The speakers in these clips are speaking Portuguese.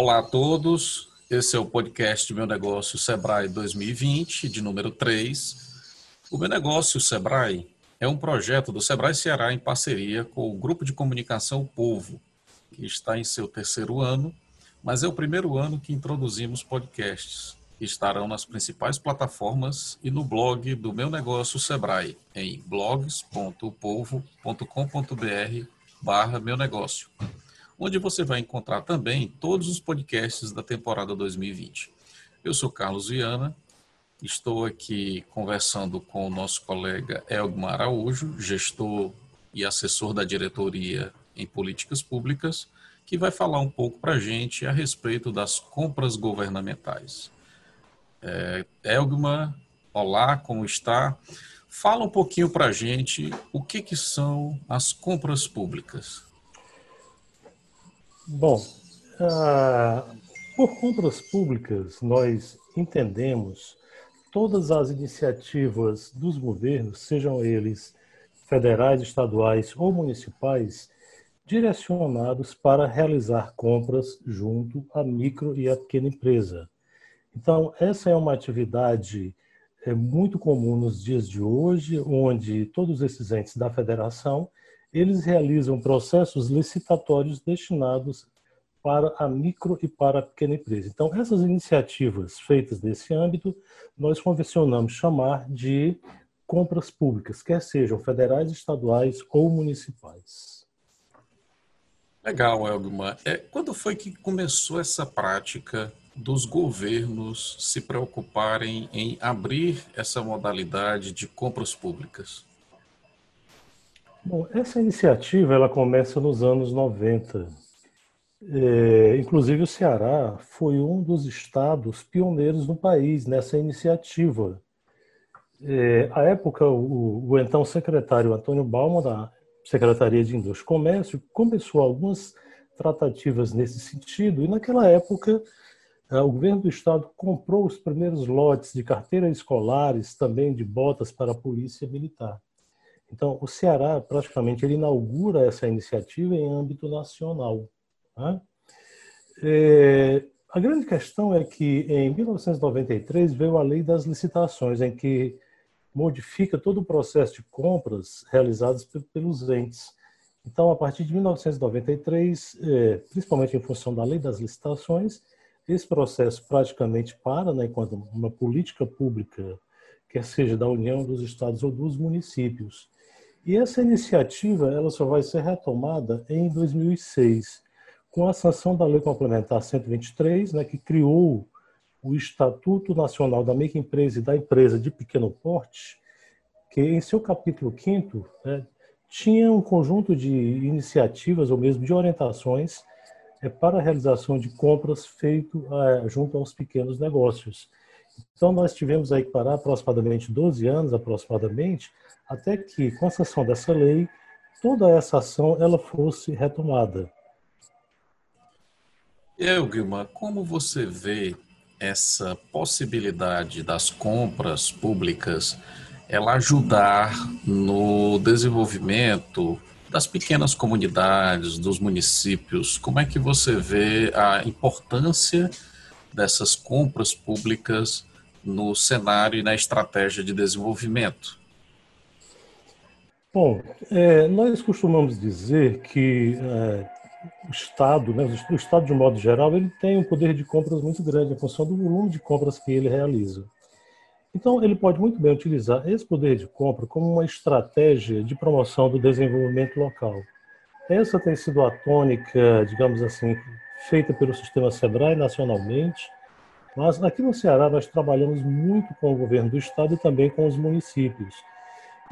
Olá a todos, esse é o podcast Meu Negócio Sebrae 2020, de número 3. O Meu Negócio Sebrae é um projeto do Sebrae Ceará em parceria com o Grupo de Comunicação Povo, que está em seu terceiro ano, mas é o primeiro ano que introduzimos podcasts, estarão nas principais plataformas e no blog do Meu Negócio Sebrae, em blogs.povo.com.br barra meu negócio onde você vai encontrar também todos os podcasts da temporada 2020. Eu sou Carlos Viana, estou aqui conversando com o nosso colega Elgmar Araújo, gestor e assessor da diretoria em políticas públicas, que vai falar um pouco para a gente a respeito das compras governamentais. É, Elgmar, olá, como está? Fala um pouquinho para a gente o que, que são as compras públicas. Bom, uh, por compras públicas, nós entendemos todas as iniciativas dos governos, sejam eles federais, estaduais ou municipais, direcionados para realizar compras junto à micro e à pequena empresa. Então, essa é uma atividade é, muito comum nos dias de hoje, onde todos esses entes da federação eles realizam processos licitatórios destinados para a micro e para a pequena empresa. Então, essas iniciativas feitas nesse âmbito, nós convencionamos chamar de compras públicas, quer sejam federais, estaduais ou municipais. Legal, Elgman. É, quando foi que começou essa prática dos governos se preocuparem em abrir essa modalidade de compras públicas? Bom, essa iniciativa ela começa nos anos 90. É, inclusive o Ceará foi um dos estados pioneiros no país nessa iniciativa. É, à época, o, o, então secretário Antônio Balma, da Secretaria de Indústria e Comércio, começou algumas tratativas nesse sentido, e naquela época é, o governo do estado comprou os primeiros lotes de carteiras escolares, também de botas para a polícia militar. Então, o Ceará, praticamente, ele inaugura essa iniciativa em âmbito nacional. Né? É, a grande questão é que, em 1993, veio a Lei das Licitações, em que modifica todo o processo de compras realizadas pelos entes. Então, a partir de 1993, é, principalmente em função da Lei das Licitações, esse processo praticamente para, né, enquanto uma política pública, quer seja da União, dos estados ou dos municípios, e essa iniciativa ela só vai ser retomada em 2006, com a sanção da Lei Complementar 123, né, que criou o Estatuto Nacional da Microempresa e da Empresa de Pequeno Porte, que em seu capítulo 5 né, tinha um conjunto de iniciativas ou mesmo de orientações é, para a realização de compras feito é, junto aos pequenos negócios. Então, nós tivemos aí que parar aproximadamente 12 anos, aproximadamente, até que, com a sanção dessa lei, toda essa ação ela fosse retomada. Eu, Guilma, como você vê essa possibilidade das compras públicas ela ajudar no desenvolvimento das pequenas comunidades, dos municípios? Como é que você vê a importância dessas compras públicas no cenário e na estratégia de desenvolvimento? Bom, é, nós costumamos dizer que é, o Estado, né, o Estado de modo geral, ele tem um poder de compras muito grande em função do volume de compras que ele realiza. Então, ele pode muito bem utilizar esse poder de compra como uma estratégia de promoção do desenvolvimento local. Essa tem sido a tônica, digamos assim, feita pelo sistema SEBRAE nacionalmente, mas aqui no Ceará nós trabalhamos muito com o governo do estado e também com os municípios.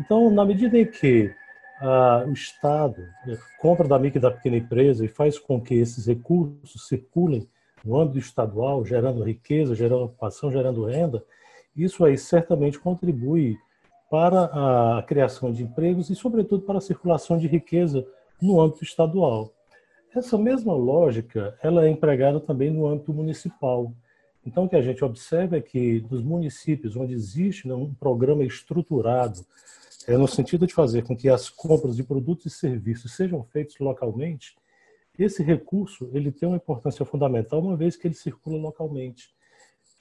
Então, na medida em que ah, o Estado né, compra da micro da pequena empresa e faz com que esses recursos circulem no âmbito estadual, gerando riqueza, gerando ocupação, gerando renda, isso aí certamente contribui para a criação de empregos e, sobretudo, para a circulação de riqueza no âmbito estadual. Essa mesma lógica ela é empregada também no âmbito municipal. Então, o que a gente observa é que nos municípios onde existe né, um programa estruturado é no sentido de fazer com que as compras de produtos e serviços sejam feitos localmente, esse recurso ele tem uma importância fundamental uma vez que ele circula localmente.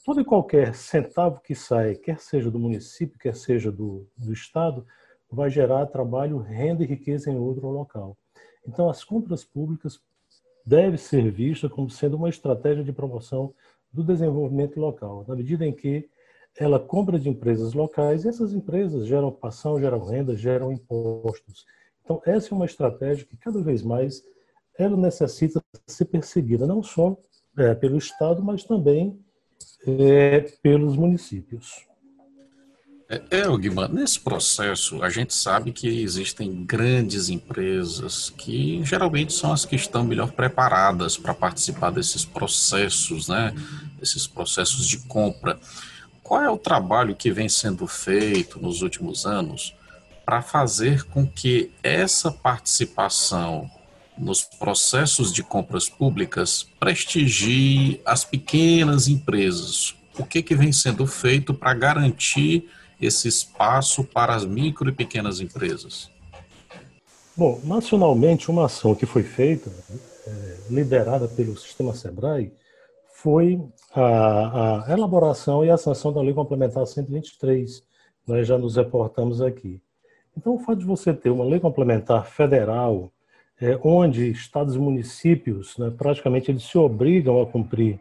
Todo e qualquer centavo que sai, quer seja do município, quer seja do, do estado, vai gerar trabalho, renda e riqueza em outro local. Então, as compras públicas devem ser vistas como sendo uma estratégia de promoção do desenvolvimento local, na medida em que ela compra de empresas locais e essas empresas geram ocupação, geram renda, geram impostos. Então, essa é uma estratégia que cada vez mais ela necessita ser perseguida, não só é, pelo Estado, mas também é, pelos municípios. É, é Guimar, nesse processo a gente sabe que existem grandes empresas que geralmente são as que estão melhor preparadas para participar desses processos, né? Esses processos de compra. Qual é o trabalho que vem sendo feito nos últimos anos para fazer com que essa participação nos processos de compras públicas prestigie as pequenas empresas? O que, que vem sendo feito para garantir esse espaço para as micro e pequenas empresas? Bom, nacionalmente, uma ação que foi feita, é, liderada pelo Sistema SEBRAE, foi a, a, elaboração e a sanção da Lei Complementar 123. Nós já nos reportamos aqui. Então, o fato de você ter uma lei complementar federal é, onde estados e municípios, né, praticamente, eles se obrigam a cumprir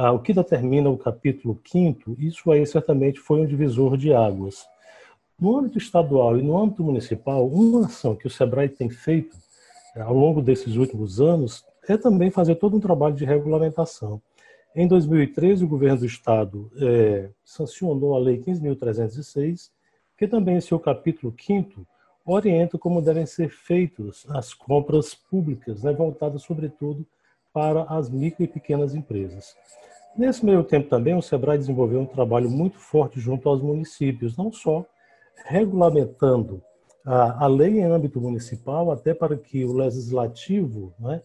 ah, o que determina o capítulo 5 isso aí certamente foi um divisor de águas. No âmbito estadual e no âmbito municipal, uma ação que o SEBRAE tem feito é, ao longo desses últimos anos é também fazer todo um trabalho de regulamentação. Em 2013, o governo do estado é, sancionou a Lei 15.306, que também em seu capítulo 5 orienta como devem ser feitas as compras públicas, né, voltadas sobretudo para as micro e pequenas empresas. Nesse meio tempo também, o SEBRAE desenvolveu um trabalho muito forte junto aos municípios, não só regulamentando a, a lei em âmbito municipal, até para que o legislativo né,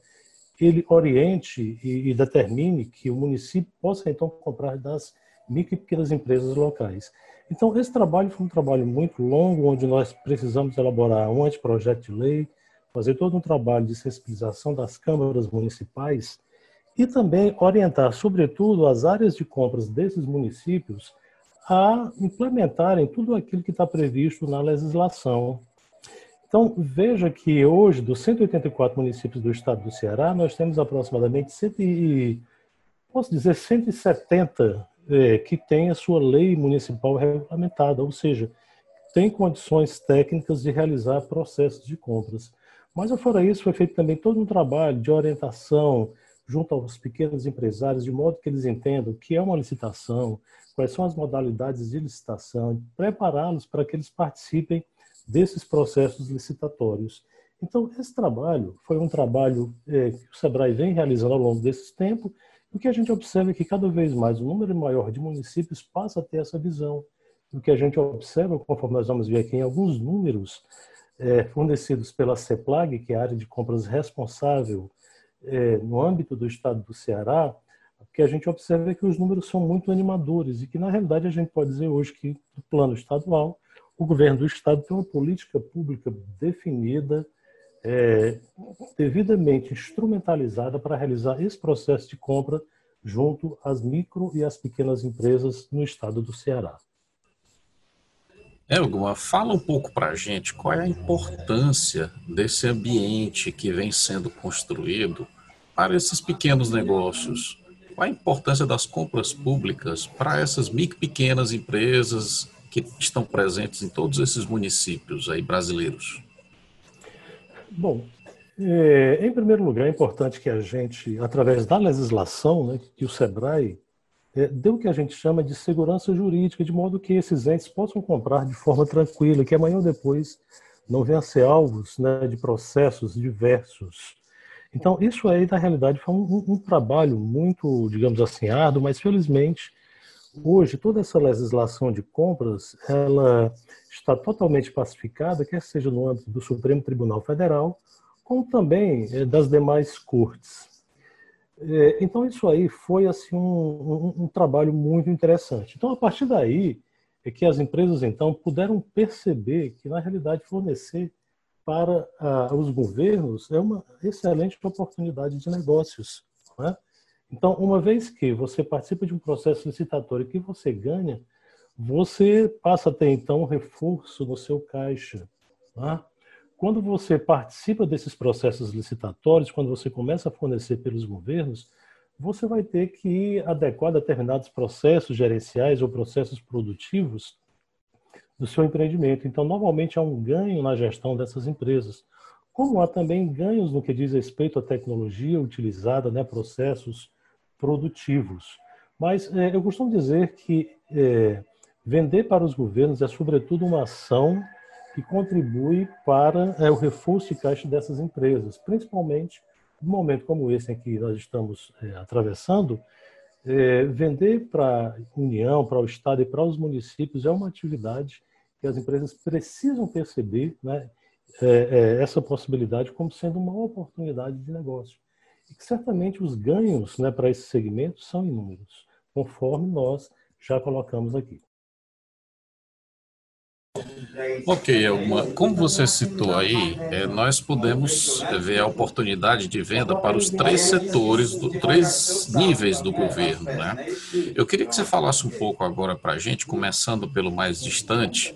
ele oriente e, e, determine que o município possa então comprar das micro e pequenas empresas locais. Então, esse trabalho foi um trabalho muito longo, onde nós precisamos elaborar um anteprojeto de lei, fazer todo um trabalho de sensibilização das câmaras municipais e também orientar, sobretudo, as áreas de compras desses municípios a implementarem tudo aquilo que está previsto na legislação. Então, veja que hoje, dos 184 municípios do estado do Ceará, nós temos aproximadamente 100, posso dizer 170 é, que têm a sua lei municipal regulamentada, ou seja, tem condições técnicas de realizar processos de compras. Mas, fora isso, foi feito também todo um trabalho de orientação junto aos pequenos empresários, de modo que eles entendam o que é uma licitação, quais são as modalidades de licitação, prepará-los para que eles participem desses processos licitatórios. Então, esse trabalho foi um trabalho é, que o SEBRAE vem realizando ao longo desse tempo, e o que a gente observa é que cada vez mais o número maior de municípios passa a ter essa visão. O que a gente observa, conforme nós vamos ver aqui em alguns números, é, fornecidos pela CEPLAG, que é a área de compras responsável é, no âmbito do estado do Ceará, que a gente observa é que os números são muito animadores e que, na realidade, a gente pode dizer hoje que, no plano estadual, o governo do estado tem uma política pública definida, é, devidamente instrumentalizada para realizar esse processo de compra junto às micro e às pequenas empresas no estado do Ceará. Elgma, fala um pouco para a gente qual é a importância desse ambiente que vem sendo construído para esses pequenos negócios. Qual a importância das compras públicas para essas micro pequenas empresas que estão presentes em todos esses municípios aí brasileiros? Bom, é, em primeiro lugar, é importante que a gente, através da legislação, né, que o SEBRAE é, deu o que a gente chama de segurança jurídica, de modo que esses entes possam comprar de forma tranquila, que amanhã ou depois não venham a ser alvos né, de processos diversos. Então, isso aí, na realidade, foi um, um, trabalho muito, digamos assim, árduo, mas felizmente, hoje, toda essa legislação de compras, ela está totalmente pacificada, quer seja no âmbito do Supremo Tribunal Federal, como também é, das demais cortes. É, então, isso aí foi assim, um, um, um, trabalho muito interessante. Então, a partir daí, é que as empresas, então, puderam perceber que, na realidade, fornecer para ah, os governos é uma excelente oportunidade de negócios. Né? Então, uma vez que você participa de um processo licitatório que você ganha, você passa a ter então um reforço no seu caixa. Né? Quando você participa desses processos licitatórios, quando você começa a fornecer pelos governos, você vai ter que adequar determinados processos gerenciais ou processos produtivos do seu empreendimento. Então, normalmente há um ganho na gestão dessas empresas, como há também ganhos no que diz respeito à tecnologia utilizada, né, processos produtivos. Mas é, eu costumo dizer que é, vender para os governos é, sobretudo, uma ação que contribui para é, o reforço de caixa dessas empresas, principalmente num momento como esse em que nós estamos é, atravessando, é, vender para a União, para o Estado e para os municípios é uma atividade que as empresas precisam perceber né, é, é, essa possibilidade como sendo uma oportunidade de negócio. E que certamente os ganhos né, para esse segmento são inúmeros, conforme nós já colocamos aqui. Ok, Elma, como você citou aí, é, nós podemos ver a oportunidade de venda para os três setores, do, três níveis do governo, né? Eu queria que você falasse um pouco agora para a gente, começando pelo mais distante,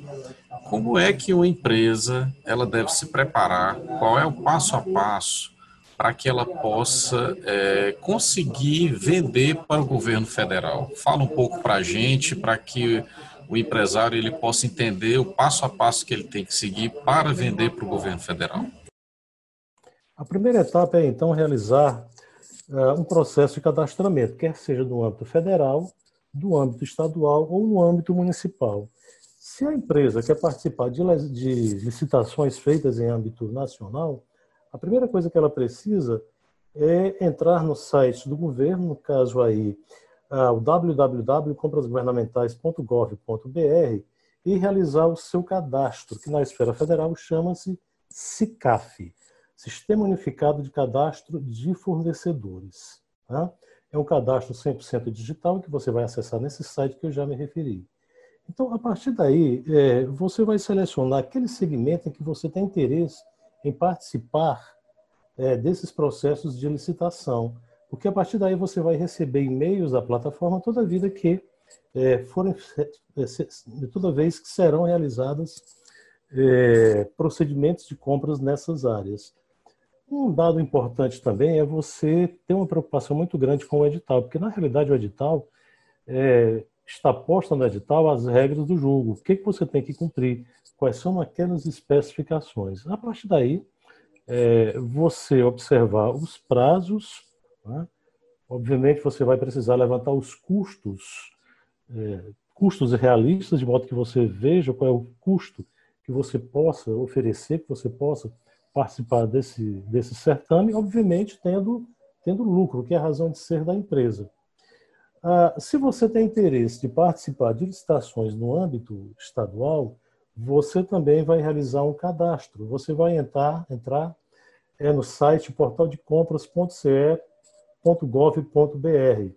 como é que uma empresa ela deve se preparar, qual é o passo a passo para que ela possa é, conseguir vender para o governo federal? Fala um pouco para a gente, para que o empresário ele possa entender o passo a passo que ele tem que seguir para vender para o governo federal? A primeira etapa é, então, realizar uh, um processo de cadastramento, quer seja no âmbito federal, do âmbito estadual ou no âmbito municipal. Se a empresa quer participar de, de licitações feitas em âmbito nacional, a primeira coisa que ela precisa é entrar no site do governo, no caso aí o www.comprasgovernamentais.gov.br e realizar o seu cadastro, que na esfera federal chama-se SICAF, Sistema Unificado de Cadastro de Fornecedores. Tá? É um cadastro 100% digital que você vai acessar nesse site que eu já me referi. Então, a partir daí, é, você vai selecionar aquele segmento em que você tem interesse em participar é, desses processos de licitação porque a partir daí você vai receber e-mails da plataforma toda vida que é, forem, é, toda vez que serão realizadas é, procedimentos de compras nessas áreas. Um dado importante também é você ter uma preocupação muito grande com o edital, porque na realidade o edital é, está posto no edital as regras do jogo. O que, que você tem que cumprir? Quais são aquelas especificações? A partir daí, é, você observar os prazos né? Obviamente, você vai precisar levantar os custos, é, custos realistas, de modo que você veja qual é o custo que você possa oferecer, que você possa participar desse, desse certame, obviamente tendo, tendo lucro, que é a razão de ser da empresa. Ah, se você tem interesse de participar de licitações no âmbito estadual, você também vai realizar um cadastro. Você vai entrar, entrar é no site portaldecompras.ce .gov.br.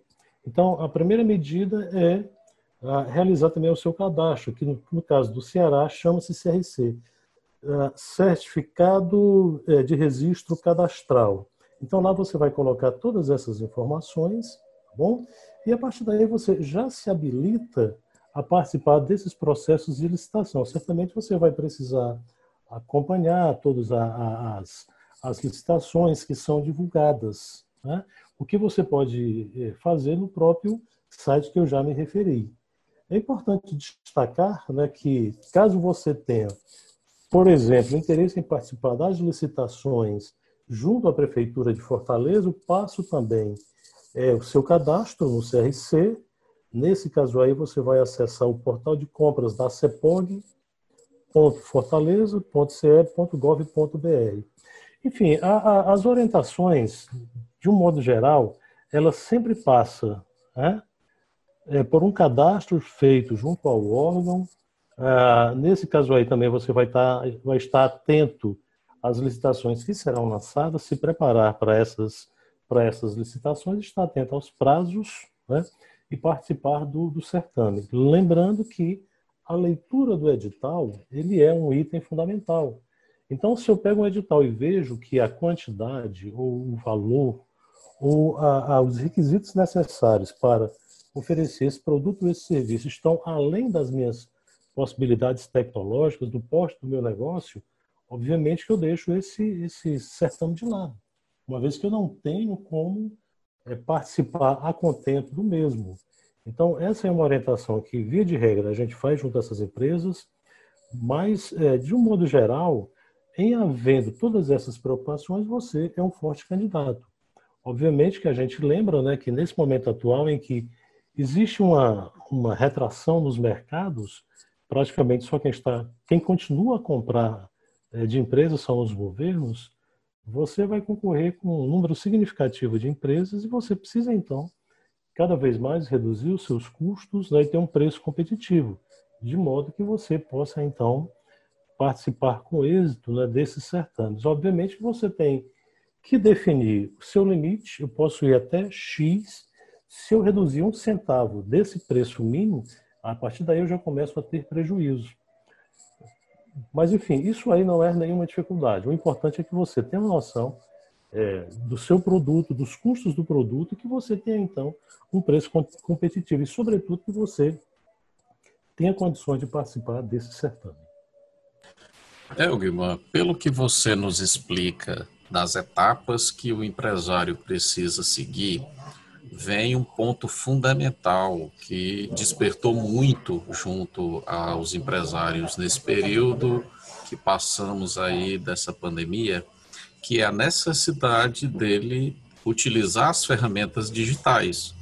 Então, a primeira medida é realizar também o seu cadastro, que no, caso do Ceará chama-se CRC, Certificado é, de Registro Cadastral. Então, lá você vai colocar todas essas informações, tá bom? E a partir daí você já se habilita a participar desses processos de licitação. Certamente você vai precisar acompanhar todas as, as licitações que são divulgadas. Né? O que você pode eh, fazer no próprio site que eu já me referi. É importante destacar né, que, caso você tenha, por exemplo, interesse em participar das licitações junto à Prefeitura de Fortaleza, o passo também é o seu cadastro no CRC. Nesse caso aí, você vai acessar o portal de compras da cepog.fortaleza.ce.gov.br. Enfim, a, a, as orientações de um modo geral, ela sempre passa né, é, por um cadastro feito junto ao órgão. Ah, nesse caso aí também você vai tá, vai estar atento às licitações que serão lançadas, se preparar para essas, essas licitações, estar atento aos prazos né, e participar do, do certame. Lembrando que a leitura do edital ele é um item fundamental. Então, se eu pego um edital e vejo que a quantidade ou o valor ou a, a, os requisitos necessários para oferecer esse produto ou esse serviço estão além das minhas possibilidades tecnológicas, do porte do meu negócio, obviamente que eu deixo esse, esse certame de lado, uma vez que eu não tenho como é, participar a contento do mesmo. Então, essa é uma orientação que, via de regra, a gente faz junto a essas empresas, mas, é, de um modo geral, em havendo todas essas preocupações, você é um forte candidato. Obviamente que a gente lembra né, que nesse momento atual em que existe uma, uma retração nos mercados, praticamente só quem está, quem continua a comprar é, de empresas são os governos, você vai concorrer com um número significativo de empresas e você precisa então cada vez mais reduzir os seus custos né, e ter um preço competitivo, de modo que você possa então participar com êxito né, desses certames. Obviamente você tem que definir o seu limite, eu posso ir até X, se eu reduzir um centavo desse preço mínimo, a partir daí eu já começo a ter prejuízo. Mas, enfim, isso aí não é nenhuma dificuldade. O importante é que você tenha uma noção é, do seu produto, dos custos do produto, e que você tenha, então, um preço competitivo. E, sobretudo, que você tenha condições de participar desse certame. É, Guilherme, pelo que você nos explica das etapas que o empresário precisa seguir, vem um ponto fundamental que despertou muito junto aos empresários nesse período que passamos aí dessa pandemia, que é a necessidade dele utilizar as ferramentas digitais,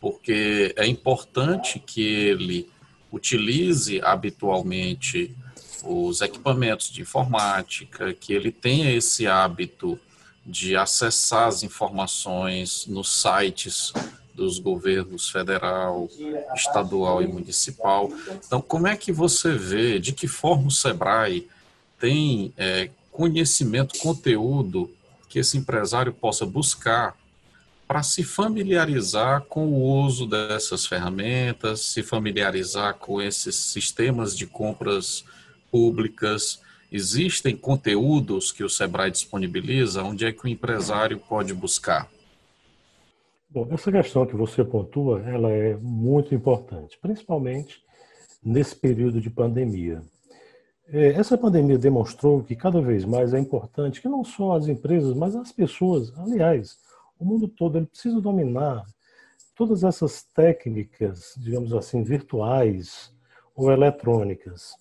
porque é importante que ele utilize habitualmente os equipamentos de informática, que ele tenha esse hábito de acessar as informações nos sites dos governos federal, estadual e municipal. Então, como é que você vê, de que forma o Sebrae tem é, conhecimento, conteúdo que esse empresário possa buscar para se familiarizar com o uso dessas ferramentas, se familiarizar com esses sistemas de compras públicas, Existem conteúdos que o Sebrae disponibiliza? Onde é que o empresário pode buscar? Bom, essa questão que você pontua, ela é muito importante, principalmente nesse período de pandemia. É, essa pandemia demonstrou que cada vez mais é importante que não só as empresas, mas as pessoas, aliás, o mundo todo, ele precisa dominar todas essas técnicas, digamos assim, virtuais ou eletrônicas.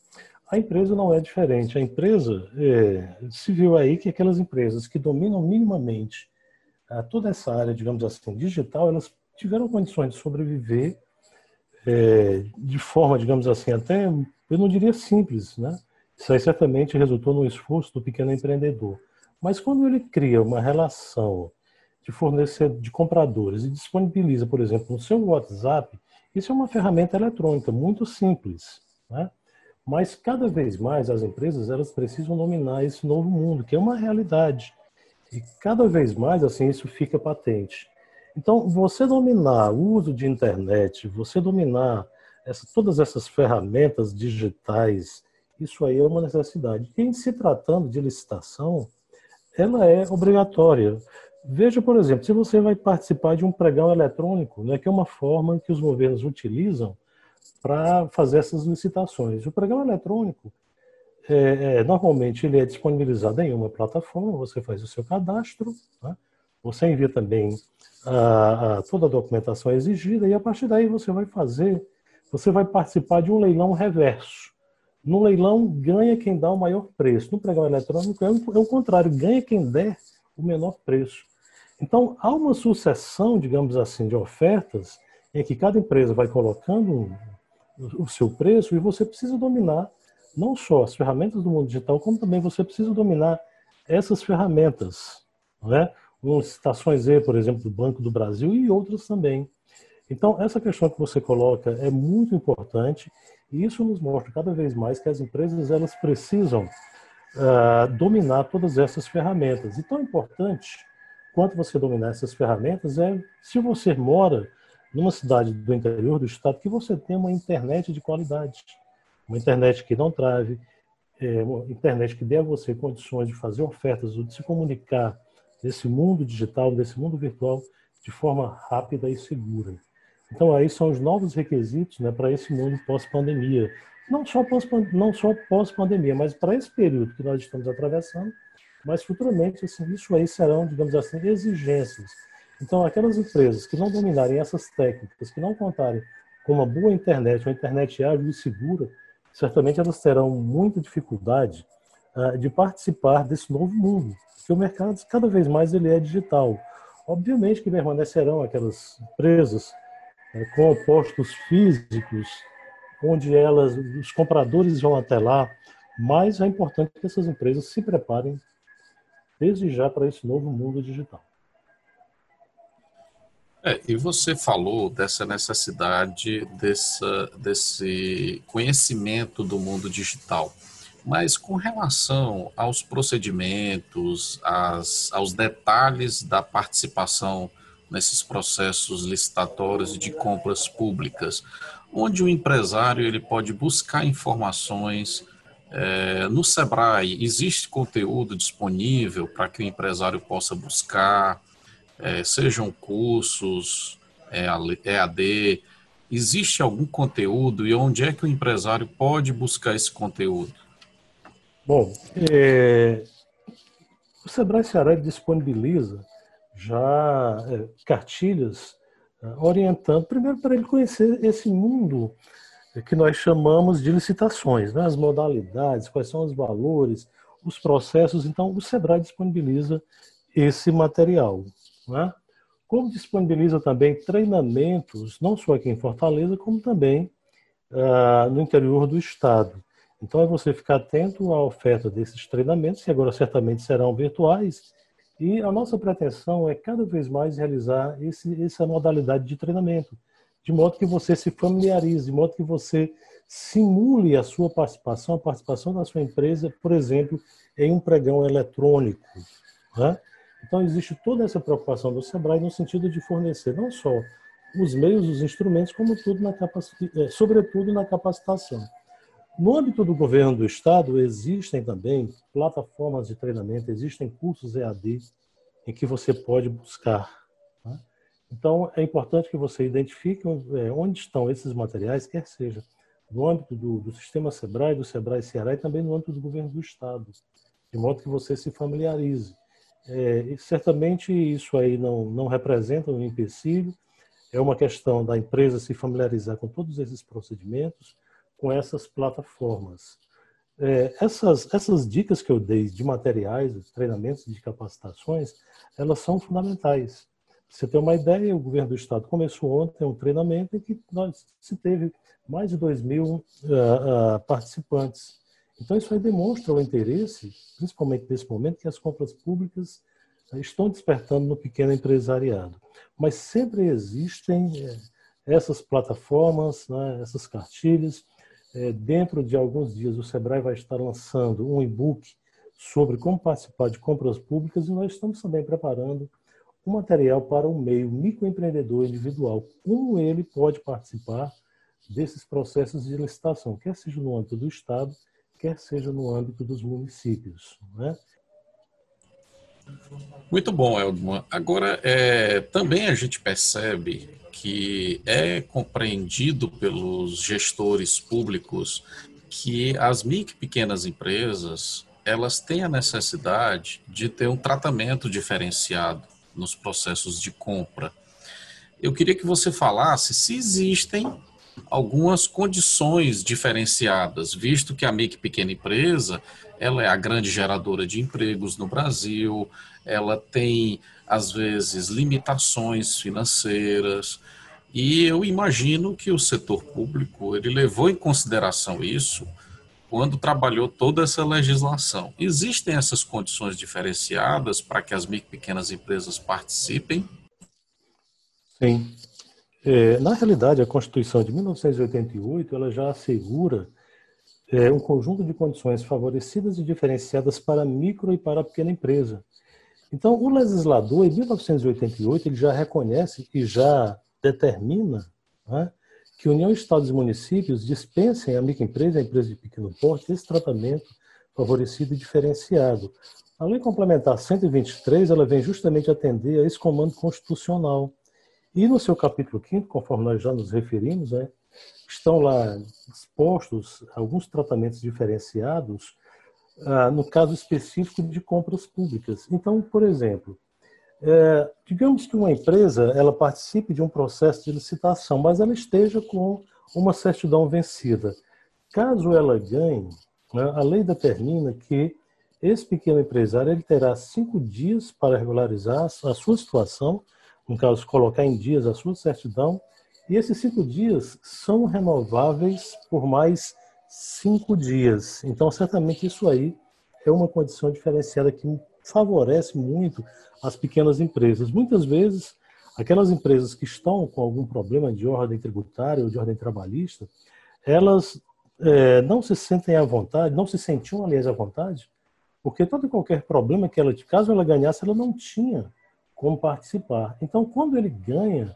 A empresa não é diferente. A empresa, é, se viu aí que aquelas empresas que dominam minimamente a, toda essa área, digamos assim, digital, elas tiveram condições de sobreviver é, de forma, digamos assim, até, eu não diria simples, né? Isso aí certamente resultou no esforço do pequeno empreendedor. Mas quando ele cria uma relação de fornecedor, de compradores e disponibiliza, por exemplo, no seu WhatsApp, isso é uma ferramenta eletrônica muito simples, né? Mas cada vez mais as empresas elas precisam dominar esse novo mundo, que é uma realidade. E cada vez mais assim isso fica patente. Então, você dominar o uso de internet, você dominar essa, todas essas ferramentas digitais, isso aí é uma necessidade. E em se tratando de licitação, ela é obrigatória. Veja, por exemplo, se você vai participar de um pregão eletrônico, né, que é uma forma que os governos utilizam para fazer essas licitações. O programa eletrônico, é, é, normalmente, ele é disponibilizado em uma plataforma, você faz o seu cadastro, né? você envia também a, a, toda a documentação exigida e a partir daí você vai fazer, você vai participar de um leilão reverso. No leilão, ganha quem dá o maior preço. No programa eletrônico, é o, é o contrário, ganha quem der o menor preço. Então, há uma sucessão, digamos assim, de ofertas em que cada empresa vai colocando o seu preço e você precisa dominar não só as ferramentas do mundo digital, como também você precisa dominar essas ferramentas, né? Licitações E, por exemplo, do Banco do Brasil e outras também. Então, essa questão que você coloca é muito importante e isso nos mostra cada vez mais que as empresas elas precisam uh, dominar todas essas ferramentas. E tão importante quanto você dominar essas ferramentas é se você mora numa cidade do interior do estado que você tenha uma internet de qualidade, uma internet que não trave. é, uma internet que dê a você condições de fazer ofertas ou de se comunicar nesse mundo digital, nesse mundo virtual, de forma rápida e segura. Então, aí são os novos requisitos né, para esse mundo pós-pandemia. Não só pós-pandemia, mas para esse período que nós estamos atravessando, mas futuramente assim, isso aí serão, digamos assim, exigências. Então, aquelas empresas que não dominarem essas técnicas, que não contarem com uma boa internet, uma internet ágil e segura, certamente elas terão muita dificuldade uh, de participar desse novo mundo, porque o mercado cada vez mais ele é digital. Obviamente que permanecerão aquelas empresas uh, com postos físicos, onde elas, os compradores vão até lá, mas é importante que essas empresas se preparem desde já para esse novo mundo digital. É, e você falou dessa necessidade dessa, desse conhecimento do mundo digital. Mas com relação aos procedimentos, aos detalhes da participação nesses processos licitatórios de compras públicas, onde o empresário ele pode buscar informações é, no Sebrae, existe conteúdo disponível para que o empresário possa buscar, é, sejam cursos, EAD, existe algum conteúdo e onde é que o empresário pode buscar esse conteúdo? Bom, é, o Sebrae Ceará disponibiliza já é, cartilhas é, orientando, primeiro para ele conhecer esse mundo que nós chamamos de licitações, né? as modalidades, quais são os valores, os processos. Então, o Sebrae disponibiliza esse material. Né? Como disponibiliza também treinamentos, não só aqui em Fortaleza, como também ah, no interior do estado. Então é você ficar atento à oferta desses treinamentos, que agora certamente serão virtuais, e a nossa pretensão é cada vez mais realizar esse, essa modalidade de treinamento, de modo que você se familiarize, de modo que você simule a sua participação, a participação da sua empresa, por exemplo, em um pregão eletrônico. Né? Então, existe toda essa preocupação do SEBRAE no sentido de fornecer não só os meios, os instrumentos, como tudo na é, sobretudo na capacitação. No âmbito do governo do Estado, existem também plataformas de treinamento, existem cursos EAD em que você pode buscar. Tá? Então, é importante que você identifique é, onde estão esses materiais, quer seja no âmbito do, do sistema SEBRAE, do SEBRAE Ceará e também no âmbito do governo do Estado, de modo que você se familiarize. É, certamente isso aí não, não representa um empecilho, é uma questão da empresa se familiarizar com todos esses procedimentos, com essas plataformas. É, essas, essas dicas que eu dei de materiais, de treinamentos, de capacitações, elas são fundamentais. Você tem uma ideia, o governo do estado começou ontem um treinamento em que nós se teve mais de 2 mil uh, uh, participantes. Então, isso aí demonstra o interesse, principalmente nesse momento, que as compras públicas eh, estão despertando no pequeno empresariado. Mas sempre existem eh, essas plataformas, né, essas cartilhas. Eh, dentro de alguns dias, o Sebrae vai estar lançando um e-book sobre como participar de compras públicas e nós estamos também preparando um material para o meio microempreendedor individual, como ele pode participar desses processos de licitação, quer seja no âmbito do Estado, quer seja no âmbito dos municípios. Né? Muito bom, Eldman. Agora, é, também a gente percebe que é compreendido pelos gestores públicos que as micro e pequenas empresas elas têm a necessidade de ter um tratamento diferenciado nos processos de compra. Eu queria que você falasse se existem algumas condições diferenciadas, visto que a MIC Pequena Empresa ela é a grande geradora de empregos no Brasil, ela tem, às vezes, limitações financeiras, e eu imagino que o setor público ele levou em consideração isso quando trabalhou toda essa legislação. Existem essas condições diferenciadas para que as micro pequenas empresas participem? Sim, é, na realidade, a Constituição de 1988 ela já assegura é, um conjunto de condições favorecidas e diferenciadas para micro e para pequena empresa. Então, o legislador, em 1988, ele já reconhece e já determina né, que União, Estados e Municípios dispensem a microempresa e a empresa de pequeno porte esse tratamento favorecido e diferenciado. A Lei Complementar 123, ela vem justamente atender a esse comando constitucional. E no seu capítulo 5 conforme nós já nos referimos, né, estão lá expostos alguns tratamentos diferenciados ah, no caso específico de compras públicas. Então, por exemplo, é, digamos que uma empresa ela participe de um processo de licitação, mas ela esteja com uma certidão vencida. Caso ela ganhe, né, a lei determina que esse pequeno empresário ele terá cinco dias para regularizar a sua situação, no caso, colocar em dias a sua certidão, e esses cinco dias são renováveis por mais cinco dias. Então, certamente isso aí é uma condição diferenciada que favorece muito as pequenas empresas. Muitas vezes, aquelas empresas que estão com algum problema de ordem tributária ou de ordem trabalhista, elas é, não se sentem à vontade, não se sentiam, aliás, à vontade, porque todo e qualquer problema que ela, caso ela ganhasse, ela não tinha como participar. Então, quando ele ganha,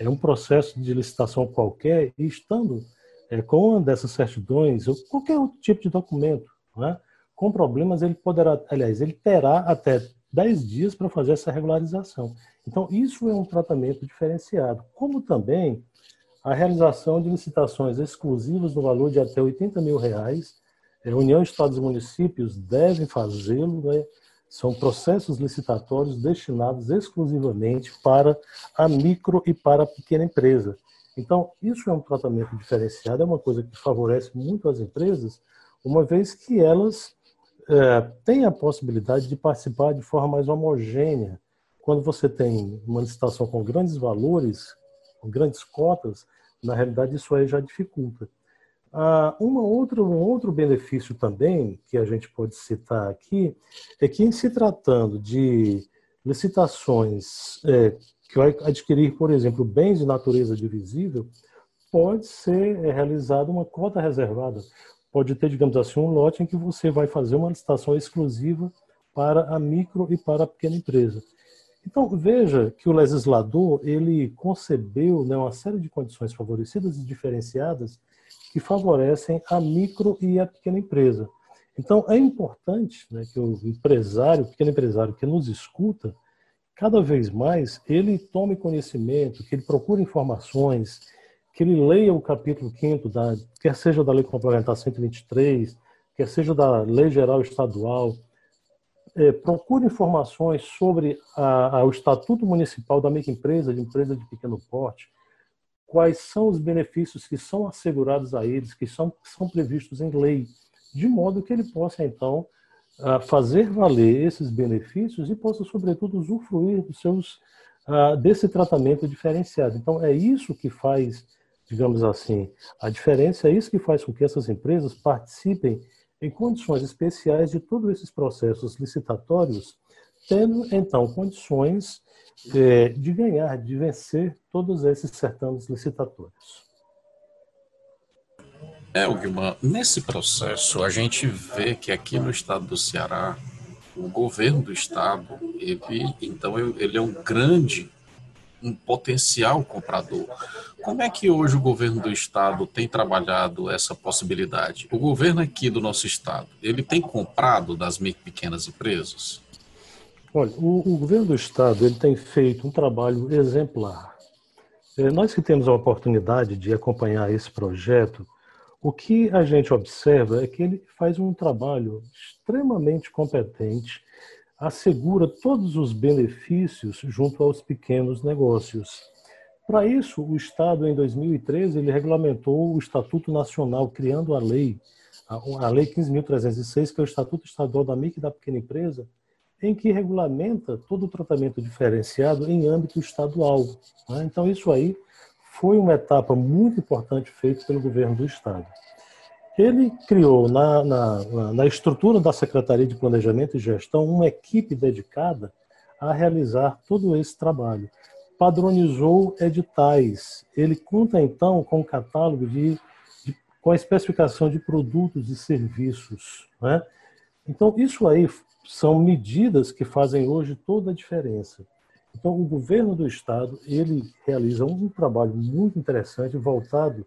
é um processo de licitação qualquer, e estando é, com uma dessas certidões, ou qualquer outro tipo de documento, né, com problemas, ele poderá, aliás, ele terá até 10 dias para fazer essa regularização. Então, isso é um tratamento diferenciado, como também a realização de licitações exclusivas no valor de até 80 mil reais. É, União, Estados e Municípios devem fazê-lo, né? São processos licitatórios destinados exclusivamente para a micro e para a pequena empresa. Então, isso é um tratamento diferenciado, é uma coisa que favorece muito as empresas, uma vez que elas é, têm a possibilidade de participar de forma mais homogênea. Quando você tem uma licitação com grandes valores, com grandes cotas, na realidade isso aí já dificulta. Ah, uma outra, um outro benefício também que a gente pode citar aqui é que, em se tratando de licitações é, que vai adquirir, por exemplo, bens de natureza divisível, pode ser é, realizada uma cota reservada. Pode ter, digamos assim, um lote em que você vai fazer uma licitação exclusiva para a micro e para a pequena empresa. Então, veja que o legislador ele concebeu né, uma série de condições favorecidas e diferenciadas que favorecem a micro e a pequena empresa. Então, é importante né, que o empresário, o pequeno empresário que nos escuta, cada vez mais ele tome conhecimento, que ele procure informações, que ele leia o capítulo 5 da, quer seja da Lei Complementar 123, quer seja da Lei Geral Estadual, é, procure informações sobre a, a, o Estatuto Municipal da Microempresa, de empresa de pequeno porte, quais são os benefícios que são assegurados a eles, que são, que são previstos em lei, de modo que ele possa, então, a fazer valer esses benefícios e possa, sobretudo, usufruir dos seus, desse tratamento diferenciado. Então, é isso que faz, digamos assim, a diferença, é isso que faz com que essas empresas participem em condições especiais de todos esses processos licitatórios, tendo, então, condições é, de ganhar, de vencer todos esses certames licitatórios. É, Guilherme, nesse processo a gente vê que aqui no estado do Ceará, o governo do estado, ele, então, ele é um grande, um potencial comprador. Como é que hoje o governo do estado tem trabalhado essa possibilidade? O governo aqui do nosso estado, ele tem comprado das pequenas empresas? Olha, o, o governo do estado ele tem feito um trabalho exemplar. É, nós que temos a oportunidade de acompanhar esse projeto, o que a gente observa é que ele faz um trabalho extremamente competente, assegura todos os benefícios junto aos pequenos negócios. Para isso, o Estado, em 2013, ele regulamentou o Estatuto Nacional, criando a lei, a, Lei 15.306, que é o Estatuto Estadual da Micro e da Pequena Empresa, em que regulamenta todo o tratamento diferenciado em âmbito estadual. Né? Então, isso aí foi uma etapa muito importante feita pelo governo do Estado. Ele criou, na, na, na estrutura da Secretaria de Planejamento e Gestão, uma equipe dedicada a realizar todo esse trabalho. Padronizou editais. Ele conta, então, com um catálogo de, de com a especificação de produtos e serviços. Né? Então, isso aí são medidas que fazem hoje toda a diferença. Então, o governo do estado ele realiza um trabalho muito interessante voltado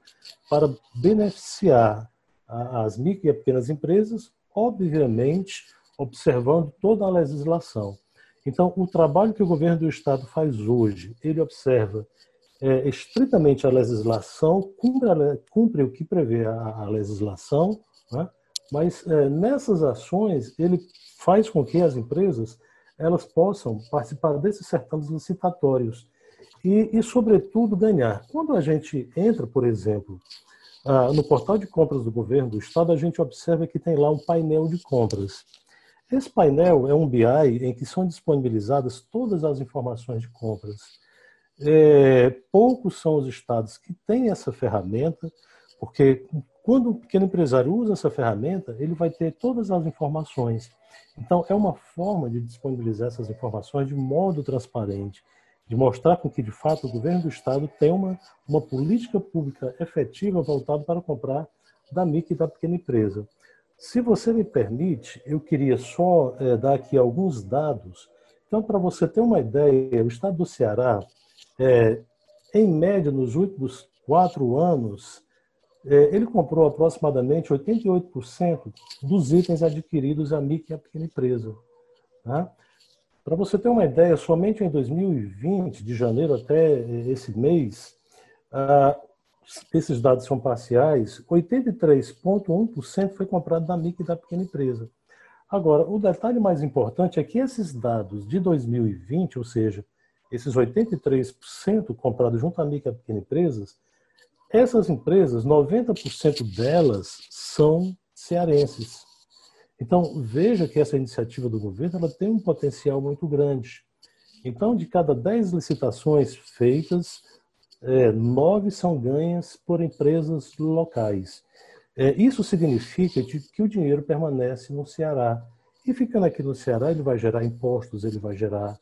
para beneficiar as micro e pequenas empresas obviamente observando toda a legislação. Então, o trabalho que o governo do Estado faz hoje, ele observa é, estritamente a legislação, cumpre, cumpre, o que prevê a, a legislação, né? Mas é, nessas ações ele faz com que as empresas elas possam participar desses certames licitatórios e, e, sobretudo, ganhar. Quando a gente entra, por exemplo, ah, no portal de compras do governo do Estado, a gente observa que tem lá um painel de compras. Esse painel é um BI em que são disponibilizadas todas as informações de compras. É, poucos são os estados que têm essa ferramenta, porque quando o pequeno empresário usa essa ferramenta, ele vai ter todas as informações. Então, é uma forma de disponibilizar essas informações de modo transparente, de mostrar com que, de fato, o governo do Estado tem uma, uma política pública efetiva voltada para comprar da micro e da pequena empresa. Se você me permite, eu queria só é, dar aqui alguns dados. Então, para você ter uma ideia, o estado do Ceará, é, em média, nos últimos quatro anos, ele comprou aproximadamente 88% dos itens adquiridos à micro e à pequena empresa. Tá? Para você ter uma ideia, somente em 2020, de janeiro até esse mês, esses dados são parciais, 83,1% foi comprado da micro e da pequena empresa. Agora, o detalhe mais importante é que esses dados de 2020, ou seja, esses 83% comprados junto à micro e à pequena empresas, essas empresas, 90% delas são cearenses. Então, veja que essa iniciativa do governo ela tem um potencial muito grande. Então, de cada 10 licitações feitas, é, nove são ganhas por empresas locais. É, isso significa que, o dinheiro permanece no Ceará. E ficando aqui no Ceará, ele vai gerar impostos, ele vai gerar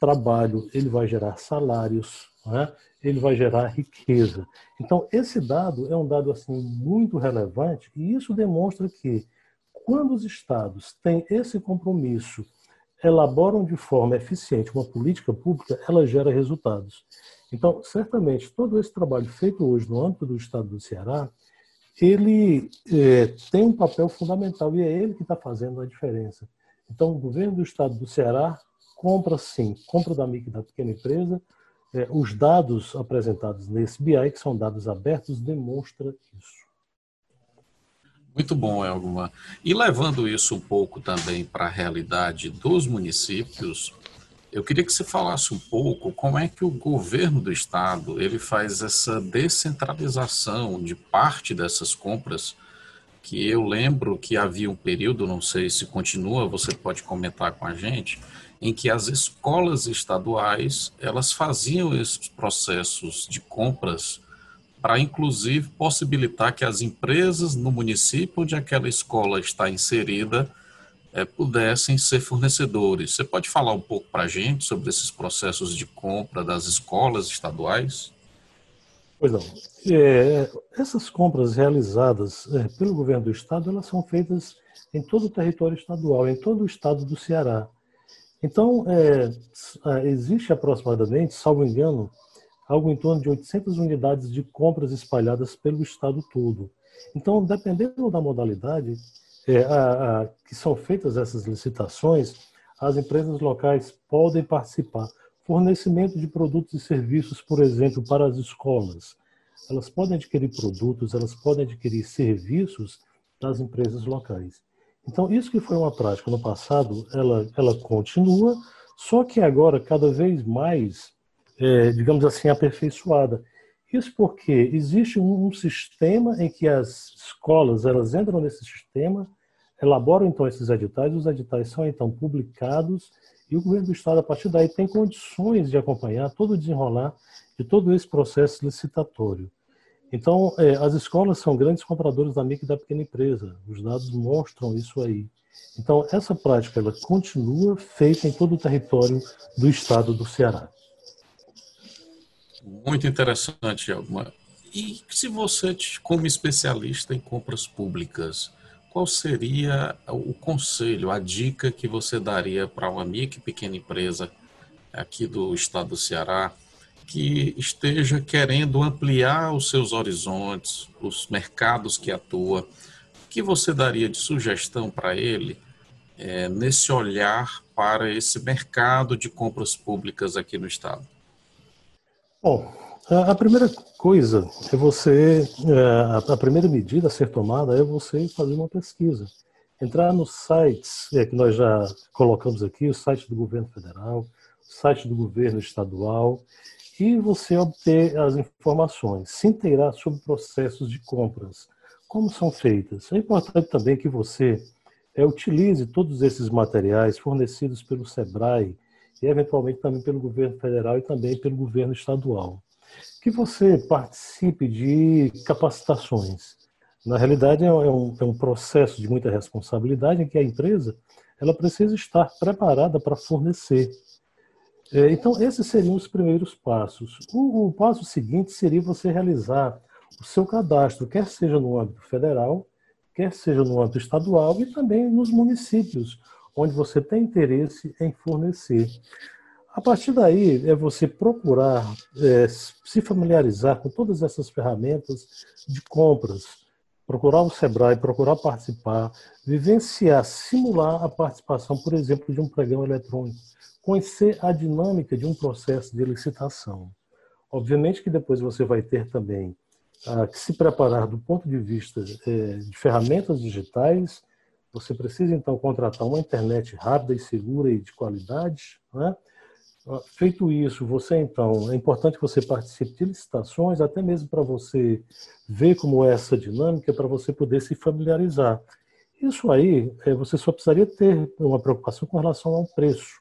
trabalho, ele vai gerar salários, né? ele vai gerar riqueza. Então, esse dado é um dado assim muito relevante e isso demonstra que quando os estados têm esse compromisso, elaboram de forma eficiente uma política pública, ela gera resultados. Então, certamente, todo esse trabalho feito hoje no âmbito do Estado do Ceará, ele é, tem um papel fundamental e é ele que está fazendo a diferença. Então, o governo do Estado do Ceará compra sim, compra da micro da pequena empresa. É, os dados apresentados nesse BI, que são dados abertos, demonstram isso. Muito bom, Elguma. E levando isso um pouco também para a realidade dos municípios, eu queria que você falasse um pouco como é que o governo do estado ele faz essa descentralização de parte dessas compras, que eu lembro que havia um período, não sei se continua, você pode comentar com a gente, em que as escolas estaduais elas faziam esses processos de compras para inclusive possibilitar que as empresas no município onde aquela escola está inserida é, pudessem ser fornecedores. Você pode falar um pouco para a gente sobre esses processos de compra das escolas estaduais? Pois não. É, essas compras realizadas é, pelo governo do estado, elas são feitas em todo o território estadual, em todo o estado do Ceará. Então, é, existe aproximadamente, salvo engano, algo em torno de 800 unidades de compras espalhadas pelo estado todo. Então, dependendo da modalidade, é, a, a, que são feitas essas licitações, as empresas locais podem participar. Fornecimento de produtos e serviços, por exemplo, para as escolas. Elas podem adquirir produtos, elas podem adquirir serviços das empresas locais. Então, isso que foi uma prática no passado, ela, ela continua, só que agora cada vez mais, é, digamos assim, aperfeiçoada. Isso porque existe um, sistema em que as escolas elas entram nesse sistema elaboram então esses editais, os editais são então publicados e o governo do estado a partir daí tem condições de acompanhar todo o desenrolar de todo esse processo licitatório. Então, é, as escolas são grandes compradores da micro e da pequena empresa. Os dados mostram isso aí. Então, essa prática ela continua feita em todo o território do estado do Ceará. Muito interessante, Elma. E se você, como especialista em compras públicas, qual seria o conselho, a dica que você daria para uma micro e pequena empresa aqui do estado do Ceará que esteja querendo ampliar os seus horizontes, os mercados que atua, O que você daria de sugestão para ele é, nesse olhar para esse mercado de compras públicas aqui no Estado? Bom, a primeira coisa é você, é, a primeira medida a ser tomada é você fazer uma pesquisa. Entrar nos sites é, que nós já colocamos aqui, o site do governo federal, o site do governo estadual, e você obter as informações, se inteirar sobre processos de compras, como são feitas. É importante também que você é, utilize todos esses materiais fornecidos pelo SEBRAE e eventualmente também pelo governo federal e também pelo governo estadual. Que você participe de capacitações. Na realidade, é um, é um processo de muita responsabilidade em que a empresa ela precisa estar preparada para fornecer. É, então, esses seriam os primeiros passos. O, o passo seguinte seria você realizar o seu cadastro, quer seja no âmbito federal, quer seja no âmbito estadual e também nos municípios, onde você tem interesse em fornecer. A partir daí, é você procurar é, se familiarizar com todas essas ferramentas de compras, procurar o Sebrae, procurar participar, vivenciar, simular a participação, por exemplo, de um pregão eletrônico, conhecer a dinâmica de um processo de licitação. Obviamente que depois você vai ter também que se preparar do ponto de vista é, de ferramentas digitais. Você precisa, então, contratar uma internet rápida e segura e de qualidade. Né? Feito isso, você, então, é importante que você participe de licitações, até mesmo para você ver como é essa dinâmica, para você poder se familiarizar. Isso aí, é, você só precisaria ter uma preocupação com relação ao preço.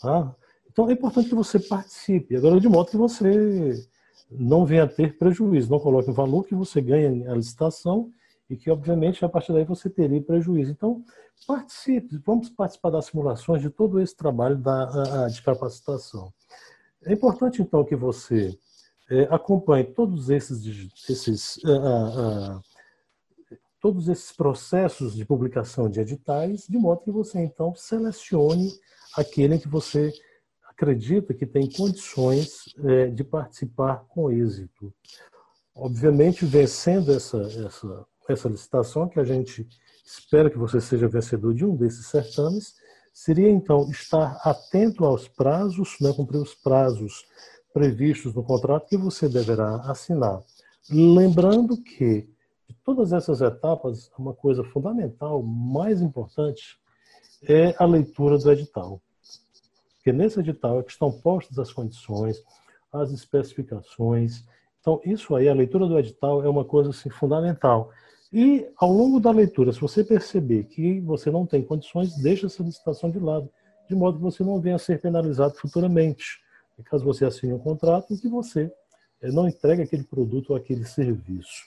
Tá? Então, é importante que você participe. Agora, de modo que você não venha a ter prejuízo, não coloque o valor que você ganha na licitação e que, obviamente, a partir daí você teria prejuízo. Então, participe, vamos participar das simulações de todo esse trabalho da, de capacitação. É importante, então, que você é, acompanhe todos esses, esses a, todos esses processos de publicação de editais, de modo que você, então, selecione aquele que você acredita que tem condições é, de participar com êxito. Obviamente, vencendo essa, essa, essa licitação, que a gente espera que você seja vencedor de um desses certames, seria então estar atento aos prazos, né, cumprir os prazos previstos no contrato que você deverá assinar. Lembrando que de todas essas etapas, uma coisa fundamental, mais importante, é a leitura do edital. Porque nesse edital é que estão postas as condições, as especificações. Então, isso aí, a leitura do edital é uma coisa assim, fundamental. E, ao longo da leitura, se você perceber que você não tem condições, deixa essa licitação de lado, de modo que você não venha a ser penalizado futuramente. Caso você assine um contrato em que você eh, não entregue aquele produto ou aquele serviço.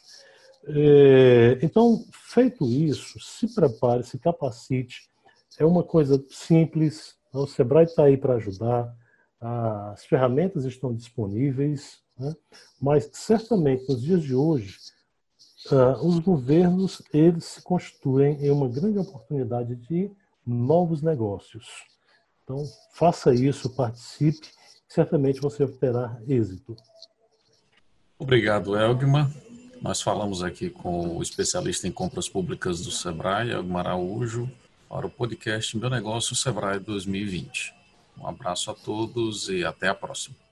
É, então, feito isso, se prepare, se capacite. É uma coisa simples, então, o Sebrae está aí para ajudar, as ferramentas estão disponíveis, né? mas certamente nos dias de hoje uh, os governos eles se constituem em uma grande oportunidade de novos negócios. Então faça isso, participe, certamente você terá êxito. Obrigado, Elgma. Nós falamos aqui com o especialista em compras públicas do Sebrae, Elgma Araújo para o podcast Meu Negócio Sebrae 2020. Um abraço a todos e até a próxima.